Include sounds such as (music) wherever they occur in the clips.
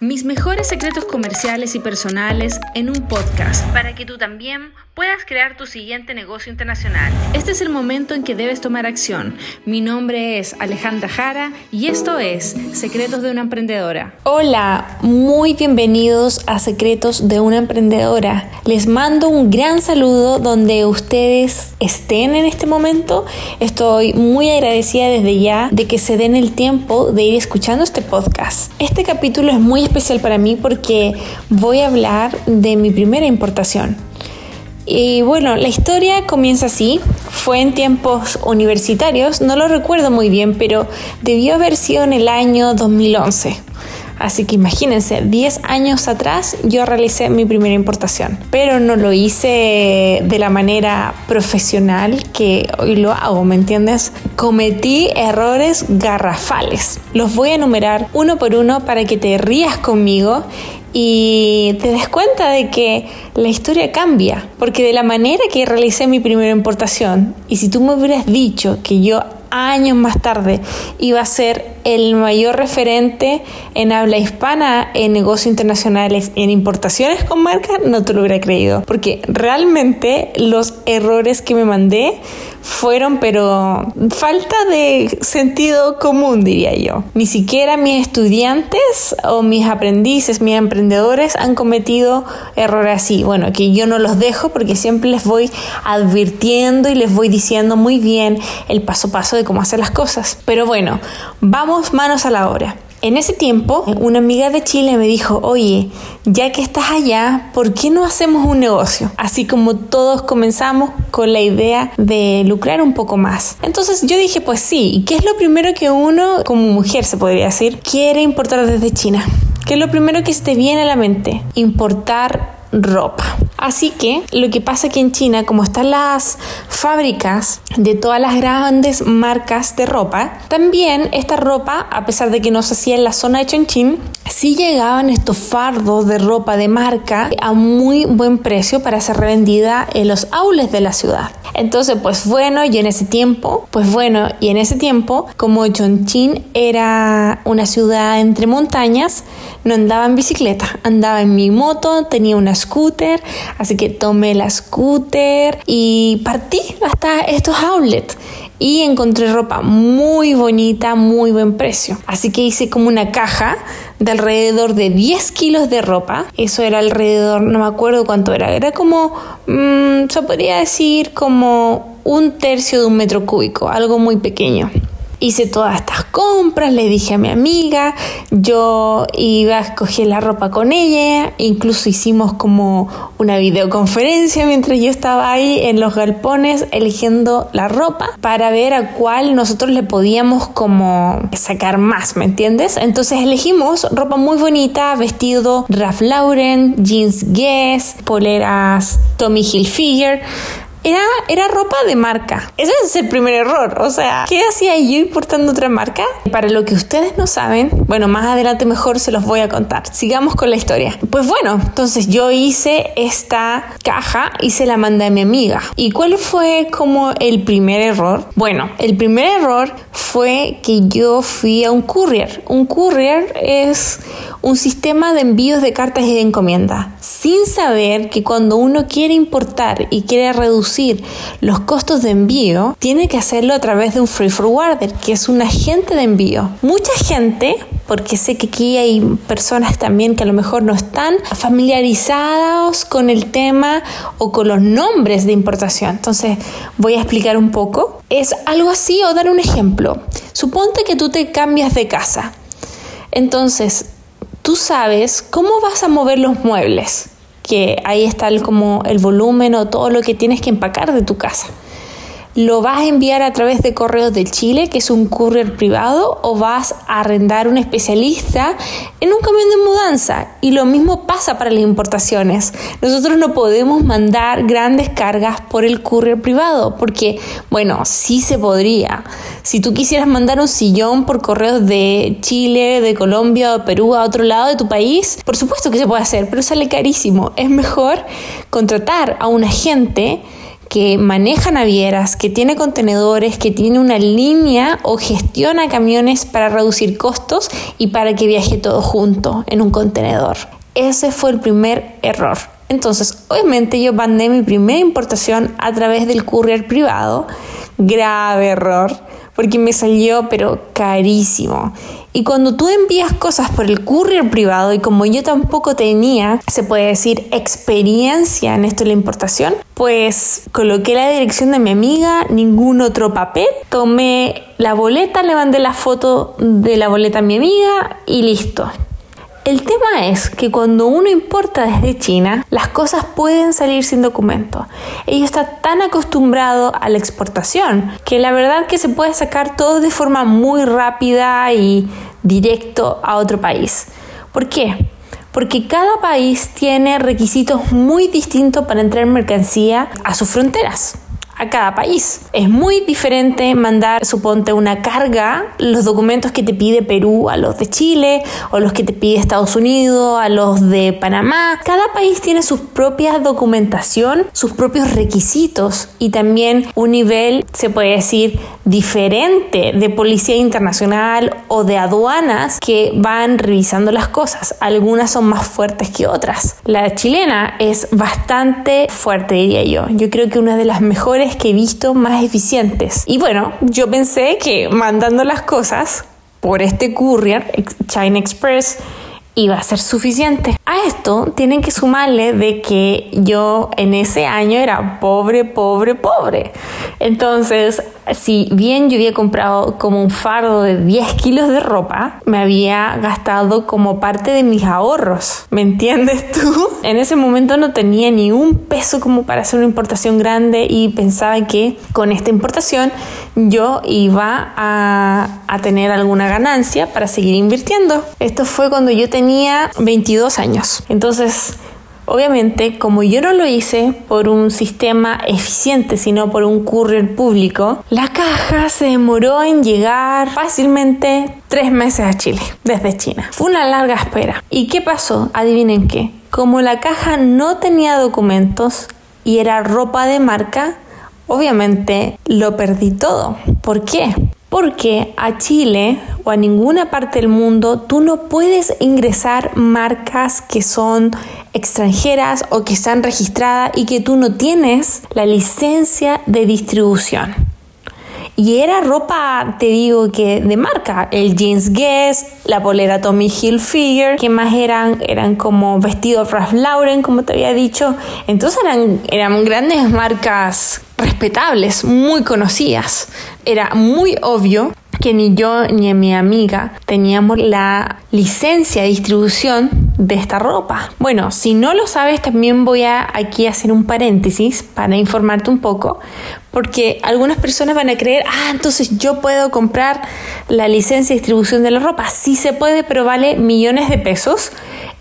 Mis mejores secretos comerciales y personales en un podcast. Para que tú también puedas crear tu siguiente negocio internacional. Este es el momento en que debes tomar acción. Mi nombre es Alejandra Jara y esto es Secretos de una Emprendedora. Hola, muy bienvenidos a Secretos de una Emprendedora. Les mando un gran saludo donde ustedes estén en este momento. Estoy muy agradecida desde ya de que se den el tiempo de ir escuchando este podcast. Este capítulo es muy especial para mí porque voy a hablar de mi primera importación. Y bueno, la historia comienza así. Fue en tiempos universitarios, no lo recuerdo muy bien, pero debió haber sido en el año 2011. Así que imagínense, 10 años atrás yo realicé mi primera importación, pero no lo hice de la manera profesional que hoy lo hago, ¿me entiendes? Cometí errores garrafales. Los voy a enumerar uno por uno para que te rías conmigo y te des cuenta de que la historia cambia, porque de la manera que realicé mi primera importación, y si tú me hubieras dicho que yo años más tarde iba a ser el mayor referente en habla hispana en negocios internacionales, en importaciones con marca, no te lo hubiera creído. Porque realmente los errores que me mandé fueron, pero falta de sentido común, diría yo. Ni siquiera mis estudiantes o mis aprendices, mis emprendedores han cometido errores así. Bueno, que yo no los dejo porque siempre les voy advirtiendo y les voy diciendo muy bien el paso a paso de cómo hacer las cosas. Pero bueno, vamos manos a la obra. En ese tiempo, una amiga de Chile me dijo, oye, ya que estás allá, ¿por qué no hacemos un negocio? Así como todos comenzamos con la idea de lucrar un poco más. Entonces yo dije, pues sí, ¿y qué es lo primero que uno, como mujer se podría decir, quiere importar desde China? ¿Qué es lo primero que se te viene a la mente? Importar ropa. Así que lo que pasa aquí en China, como están las fábricas de todas las grandes marcas de ropa, también esta ropa, a pesar de que no se hacía en la zona de Chongqing, sí llegaban estos fardos de ropa de marca a muy buen precio para ser revendida en los aules de la ciudad. Entonces, pues bueno, y en ese tiempo, pues bueno, y en ese tiempo, como Chongqing era una ciudad entre montañas, no andaba en bicicleta, andaba en mi moto, tenía una scooter, así que tomé la scooter y partí hasta estos outlets y encontré ropa muy bonita, muy buen precio. Así que hice como una caja de alrededor de 10 kilos de ropa. Eso era alrededor, no me acuerdo cuánto era, era como, mmm, se podría decir como un tercio de un metro cúbico, algo muy pequeño hice todas estas compras, le dije a mi amiga, yo iba a escoger la ropa con ella, incluso hicimos como una videoconferencia mientras yo estaba ahí en los galpones eligiendo la ropa para ver a cuál nosotros le podíamos como sacar más, ¿me entiendes? Entonces elegimos ropa muy bonita, vestido Ralph Lauren, jeans Guess, poleras Tommy Hilfiger, era, era ropa de marca. Ese es el primer error. O sea, ¿qué hacía yo importando otra marca? Para lo que ustedes no saben, bueno, más adelante mejor se los voy a contar. Sigamos con la historia. Pues bueno, entonces yo hice esta caja y se la mandé a mi amiga. ¿Y cuál fue como el primer error? Bueno, el primer error fue que yo fui a un courier. Un courier es un sistema de envíos de cartas y de encomienda, sin saber que cuando uno quiere importar y quiere reducir los costos de envío, tiene que hacerlo a través de un free forwarder, que es un agente de envío. Mucha gente, porque sé que aquí hay personas también que a lo mejor no están familiarizados con el tema o con los nombres de importación. Entonces voy a explicar un poco. Es algo así o dar un ejemplo. Suponte que tú te cambias de casa. Entonces, tú sabes cómo vas a mover los muebles, que ahí está el, como el volumen o todo lo que tienes que empacar de tu casa lo vas a enviar a través de Correos del Chile, que es un courier privado, o vas a arrendar un especialista en un camión de mudanza. Y lo mismo pasa para las importaciones. Nosotros no podemos mandar grandes cargas por el courier privado, porque, bueno, sí se podría. Si tú quisieras mandar un sillón por correos de Chile, de Colombia o Perú a otro lado de tu país, por supuesto que se puede hacer, pero sale carísimo. Es mejor contratar a un agente que maneja navieras, que tiene contenedores, que tiene una línea o gestiona camiones para reducir costos y para que viaje todo junto en un contenedor. Ese fue el primer error. Entonces, obviamente yo mandé mi primera importación a través del courier privado. Grave error, porque me salió pero carísimo. Y cuando tú envías cosas por el courier privado y como yo tampoco tenía, se puede decir, experiencia en esto de la importación, pues coloqué la dirección de mi amiga, ningún otro papel, tomé la boleta, le mandé la foto de la boleta a mi amiga y listo. El tema es que cuando uno importa desde China, las cosas pueden salir sin documento. Ellos está tan acostumbrado a la exportación que la verdad que se puede sacar todo de forma muy rápida y directo a otro país. ¿Por qué? Porque cada país tiene requisitos muy distintos para entrar mercancía a sus fronteras a cada país. Es muy diferente mandar, suponte, una carga, los documentos que te pide Perú a los de Chile o los que te pide Estados Unidos a los de Panamá. Cada país tiene su propia documentación, sus propios requisitos y también un nivel, se puede decir, diferente de policía internacional o de aduanas que van revisando las cosas. Algunas son más fuertes que otras. La chilena es bastante fuerte, diría yo. Yo creo que una de las mejores que he visto más eficientes. Y bueno, yo pensé que mandando las cosas por este courier, China Express, iba a ser suficiente. A esto tienen que sumarle de que yo en ese año era pobre, pobre, pobre. Entonces, si bien yo había comprado como un fardo de 10 kilos de ropa, me había gastado como parte de mis ahorros. ¿Me entiendes tú? En ese momento no tenía ni un peso como para hacer una importación grande y pensaba que con esta importación yo iba a, tener alguna ganancia para seguir invirtiendo. Esto fue cuando yo tenía 22 años. Entonces, Obviamente, como yo no lo hice por un sistema eficiente, sino por un courier público, la caja se demoró en llegar fácilmente tres meses a Chile, desde China. Fue una larga espera. ¿Y qué pasó? Adivinen qué. Como la caja no tenía documentos y era ropa de marca, obviamente lo perdí todo. ¿Por qué? Porque a Chile o a ninguna parte del mundo tú no puedes ingresar marcas que son extranjeras o que están registradas y que tú no tienes la licencia de distribución. Y era ropa, te digo que de marca, el jeans Guess, la polera Tommy Hilfiger, que más eran, eran como vestidos Ralph Lauren, como te había dicho. Entonces eran, eran grandes marcas respetables, muy conocidas. Era muy obvio que ni yo ni mi amiga teníamos la licencia de distribución de esta ropa. Bueno, si no lo sabes, también voy a aquí hacer un paréntesis para informarte un poco, porque algunas personas van a creer, ah, entonces yo puedo comprar la licencia de distribución de la ropa. Sí se puede, pero vale millones de pesos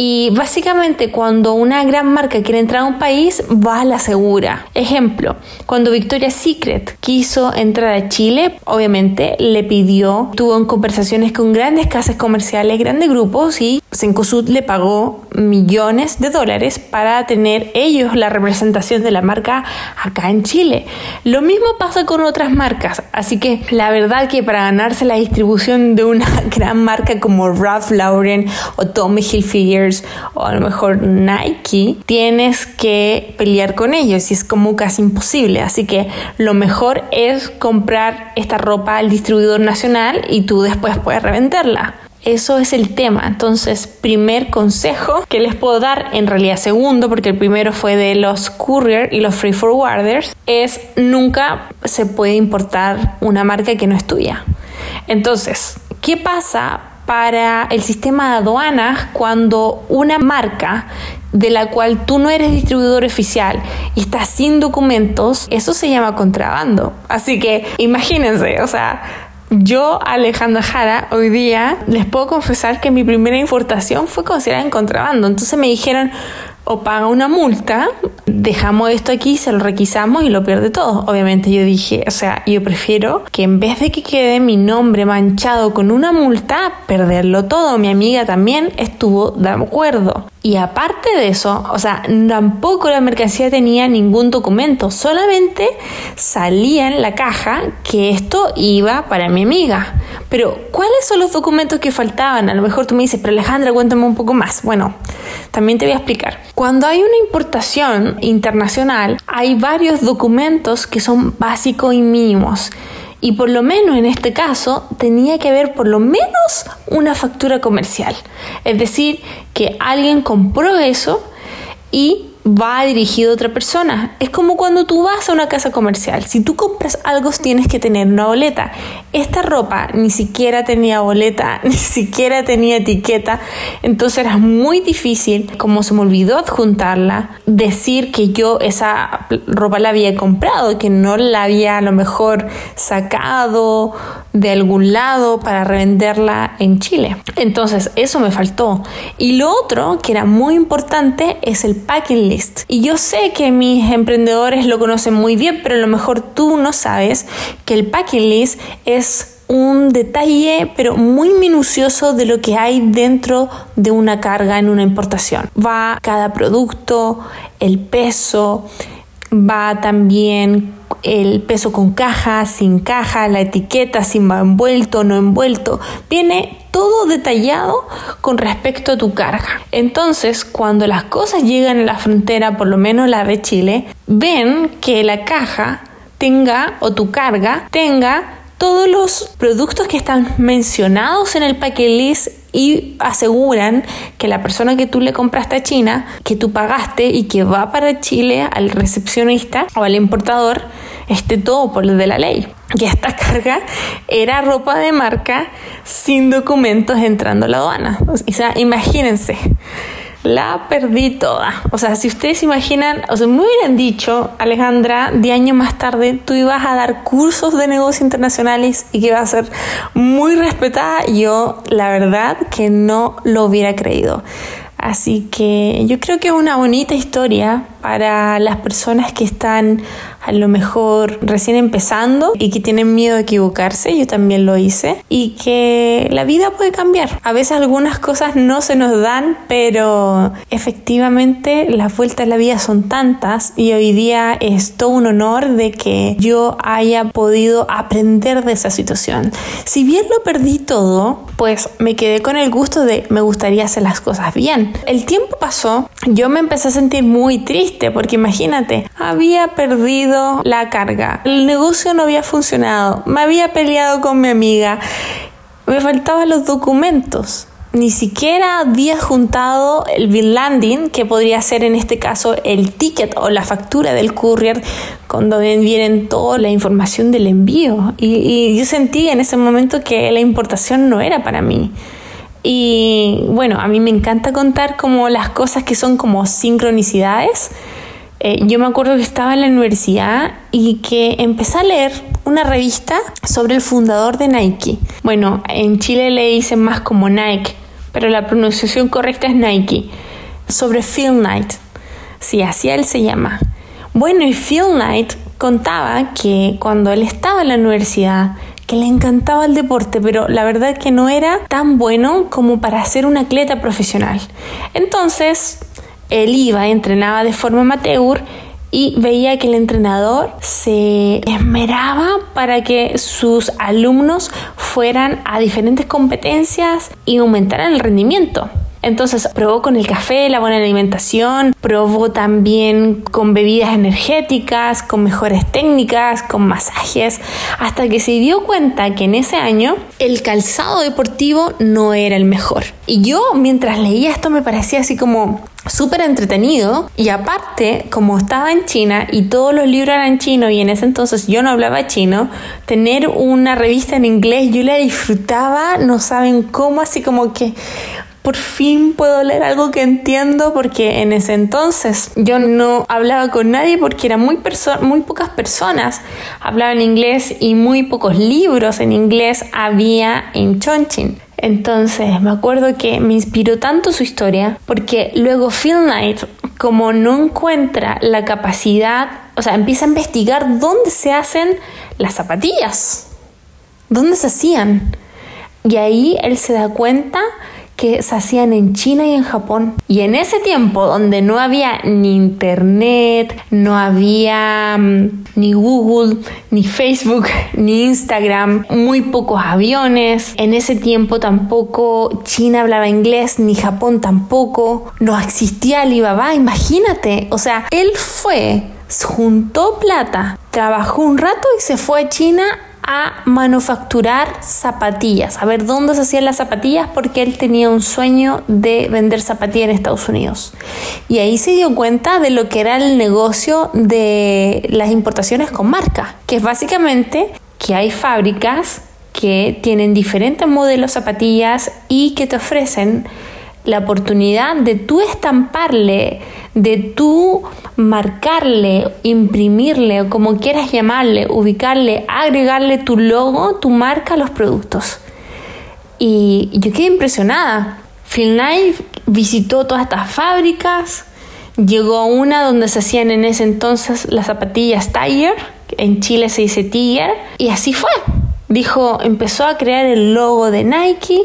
y básicamente cuando una gran marca quiere entrar a un país, va a la segura. Ejemplo, cuando Victoria's Secret quiso entrar a Chile, obviamente le pidió, tuvo conversaciones con grandes casas comerciales, grandes grupos y Cencosud le pagó millones de dólares para tener ellos la representación de la marca acá en Chile. Lo mismo pasa con otras marcas, así que la verdad que para ganarse la distribución de una (laughs) gran marca como Ralph Lauren o Tommy Hilfiger o a lo mejor Nike, tienes que pelear con ellos y es como casi imposible. Así que lo mejor es comprar esta ropa al distribuidor nacional y tú después puedes revenderla. Eso es el tema. Entonces, primer consejo que les puedo dar, en realidad segundo, porque el primero fue de los courier y los free forwarders, es nunca se puede importar una marca que no es tuya. Entonces, ¿qué pasa para el sistema de aduanas cuando una marca de la cual tú no eres distribuidor oficial y estás sin documentos, eso se llama contrabando. Así que imagínense, o sea, yo, Alejandra Jara, hoy día les puedo confesar que mi primera importación fue considerada en contrabando. Entonces me dijeron, o paga una multa, dejamos esto aquí, se lo requisamos y lo pierde todo. Obviamente yo dije, o sea, yo prefiero que en vez de que quede mi nombre manchado con una multa, perderlo todo. Mi amiga también estuvo de acuerdo. Y aparte de eso, o sea, tampoco la mercancía tenía ningún documento, solamente salía en la caja que esto iba para mi amiga. Pero, ¿cuáles son los documentos que faltaban? A lo mejor tú me dices, pero Alejandra, cuéntame un poco más. Bueno, también te voy a explicar. Cuando hay una importación internacional, hay varios documentos que son básicos y mínimos. Y por lo menos en este caso tenía que haber por lo menos una factura comercial. Es decir, que alguien compró eso y va dirigido a otra persona. Es como cuando tú vas a una casa comercial. Si tú compras algo, tienes que tener una boleta. Esta ropa ni siquiera tenía boleta, (laughs) ni siquiera tenía etiqueta. Entonces era muy difícil, como se me olvidó adjuntarla, decir que yo esa ropa la había comprado, que no la había a lo mejor sacado de algún lado para revenderla en Chile. Entonces eso me faltó. Y lo otro que era muy importante es el packing list. Y yo sé que mis emprendedores lo conocen muy bien, pero a lo mejor tú no sabes que el packing list es un detalle pero muy minucioso de lo que hay dentro de una carga en una importación. Va cada producto, el peso, va también el peso con caja, sin caja, la etiqueta, si va envuelto, no envuelto. Viene todo detallado con respecto a tu carga. Entonces, cuando las cosas llegan a la frontera, por lo menos la de Chile, ven que la caja tenga o tu carga tenga todos los productos que están mencionados en el paquete list y aseguran que la persona que tú le compraste a China, que tú pagaste y que va para Chile al recepcionista o al importador, esté todo por lo de la ley. Que esta carga era ropa de marca sin documentos entrando a la aduana. O sea, imagínense la perdí toda. O sea, si ustedes se imaginan, o sea, me hubieran dicho, Alejandra, de año más tarde tú ibas a dar cursos de negocios internacionales y que ibas a ser muy respetada, yo la verdad que no lo hubiera creído. Así que yo creo que es una bonita historia para las personas que están a lo mejor recién empezando y que tienen miedo de equivocarse, yo también lo hice, y que la vida puede cambiar. A veces algunas cosas no se nos dan, pero efectivamente las vueltas de la vida son tantas y hoy día es todo un honor de que yo haya podido aprender de esa situación. Si bien lo perdí todo, pues me quedé con el gusto de me gustaría hacer las cosas bien. El tiempo pasó, yo me empecé a sentir muy triste porque imagínate, había perdido la carga. El negocio no había funcionado. Me había peleado con mi amiga. Me faltaban los documentos. Ni siquiera había juntado el bill landing, que podría ser en este caso el ticket o la factura del courier, cuando vienen toda la información del envío. Y, y yo sentí en ese momento que la importación no era para mí. Y bueno, a mí me encanta contar como las cosas que son como sincronicidades eh, yo me acuerdo que estaba en la universidad y que empecé a leer una revista sobre el fundador de Nike. Bueno, en Chile le dicen más como Nike, pero la pronunciación correcta es Nike. Sobre Phil Knight. Sí, así él se llama. Bueno, y Phil Knight contaba que cuando él estaba en la universidad, que le encantaba el deporte, pero la verdad que no era tan bueno como para ser un atleta profesional. Entonces, él iba, entrenaba de forma amateur y veía que el entrenador se esmeraba para que sus alumnos fueran a diferentes competencias y aumentaran el rendimiento. Entonces probó con el café, la buena alimentación, probó también con bebidas energéticas, con mejores técnicas, con masajes, hasta que se dio cuenta que en ese año el calzado deportivo no era el mejor. Y yo mientras leía esto me parecía así como súper entretenido y aparte como estaba en China y todos los libros eran chinos y en ese entonces yo no hablaba chino tener una revista en inglés yo la disfrutaba no saben cómo así como que por fin puedo leer algo que entiendo porque en ese entonces yo no hablaba con nadie porque eran muy, muy pocas personas hablaban inglés y muy pocos libros en inglés había en Chongqing. Entonces me acuerdo que me inspiró tanto su historia porque luego Phil Knight como no encuentra la capacidad, o sea, empieza a investigar dónde se hacen las zapatillas, dónde se hacían. Y ahí él se da cuenta que se hacían en China y en Japón. Y en ese tiempo donde no había ni internet, no había mm, ni Google, ni Facebook, (laughs) ni Instagram, muy pocos aviones, en ese tiempo tampoco China hablaba inglés, ni Japón tampoco, no existía Alibaba, imagínate, o sea, él fue, juntó plata, trabajó un rato y se fue a China a manufacturar zapatillas, a ver dónde se hacían las zapatillas porque él tenía un sueño de vender zapatillas en Estados Unidos. Y ahí se dio cuenta de lo que era el negocio de las importaciones con marca, que es básicamente que hay fábricas que tienen diferentes modelos de zapatillas y que te ofrecen la oportunidad de tú estamparle, de tú marcarle, imprimirle como quieras llamarle, ubicarle, agregarle tu logo, tu marca a los productos. Y yo quedé impresionada. Phil Knight visitó todas estas fábricas, llegó a una donde se hacían en ese entonces las zapatillas Tiger, en Chile se dice Tiger, y así fue. Dijo, empezó a crear el logo de Nike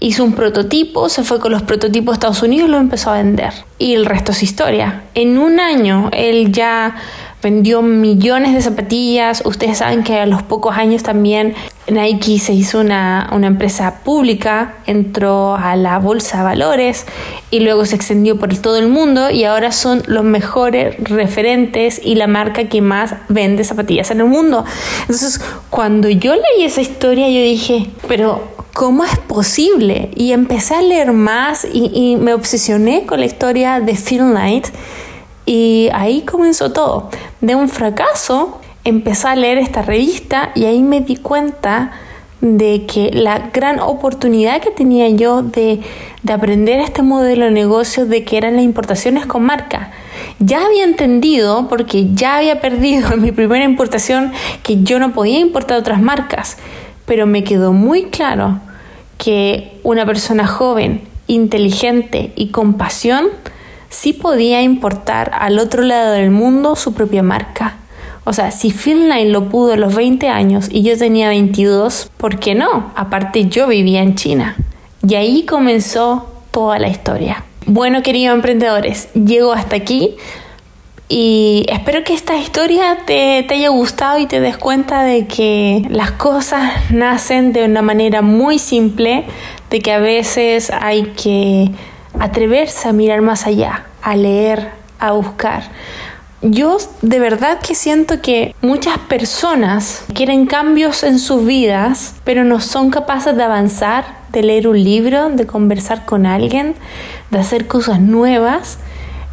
hizo un prototipo, se fue con los prototipos a Estados Unidos y lo empezó a vender. Y el resto es historia. En un año él ya vendió millones de zapatillas. Ustedes saben que a los pocos años también Nike se hizo una, una, empresa pública, entró a la bolsa de valores y luego se extendió por todo el mundo y ahora son los mejores referentes y la marca que más vende zapatillas en el mundo. Entonces, cuando yo leí esa historia, yo dije, pero ¿cómo es posible? Y empecé a leer más y, me obsesioné con la historia de Phil Knight y ahí comenzó todo. De un fracaso empecé a leer esta revista y ahí me di cuenta de que la gran oportunidad que tenía yo de, de aprender este modelo de negocio de que eran las importaciones con marca. Ya había entendido, porque ya había perdido en (laughs) mi primera importación, que yo no podía importar otras marcas pero me quedó muy claro que una persona joven, inteligente y con pasión sí podía importar al otro lado del mundo su propia marca. O sea, si Knight lo pudo a los 20 años y yo tenía 22, ¿por qué no? Aparte yo vivía en China. Y ahí comenzó toda la historia. Bueno, queridos emprendedores, llego hasta aquí. Y espero que esta historia te, haya gustado y te des cuenta de que las cosas nacen de una manera muy simple, de que a veces hay que atreverse a mirar más allá, a leer, a buscar. Yo de verdad que siento que muchas personas quieren cambios en sus vidas, pero no son capaces de avanzar, de leer un libro, de conversar con alguien, de hacer cosas nuevas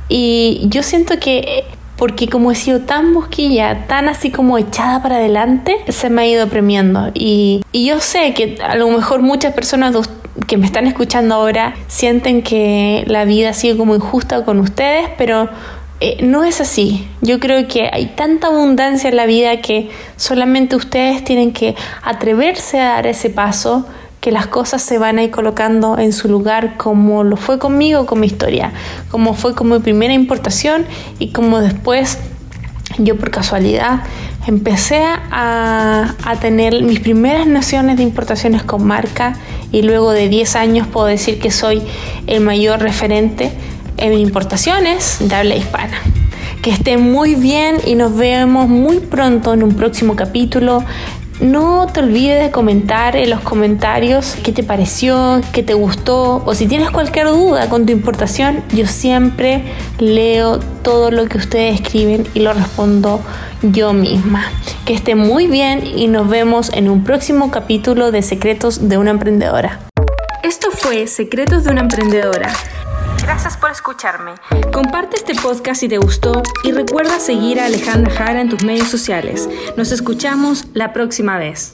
y yo siento que porque como he sido tan busquilla, tan así como echada para adelante, se me ha ido premiando. Y, yo sé que a lo mejor muchas personas que me están escuchando ahora sienten que la vida ha sido como injusta con ustedes, pero eh, no es así. Yo creo que hay tanta abundancia en la vida que solamente ustedes tienen que atreverse a dar ese paso que las cosas se van a ir colocando en su lugar como lo fue conmigo con mi historia, como fue con mi primera importación y como después yo por casualidad empecé a, a, tener mis primeras nociones de importaciones con marca y luego de 10 años puedo decir que soy el mayor referente en importaciones de habla hispana. Que estén muy bien y nos vemos muy pronto en un próximo capítulo. No te olvides de comentar en los comentarios qué te pareció, qué te gustó o si tienes cualquier duda con tu importación, yo siempre leo todo lo que ustedes escriben y lo respondo yo misma. Que esté muy bien y nos vemos en un próximo capítulo de Secretos de una Emprendedora. Esto fue Secretos de una Emprendedora. Gracias por escucharme. Comparte este podcast si te gustó y recuerda seguir a Alejandra Jara en tus medios sociales. Nos escuchamos la próxima vez.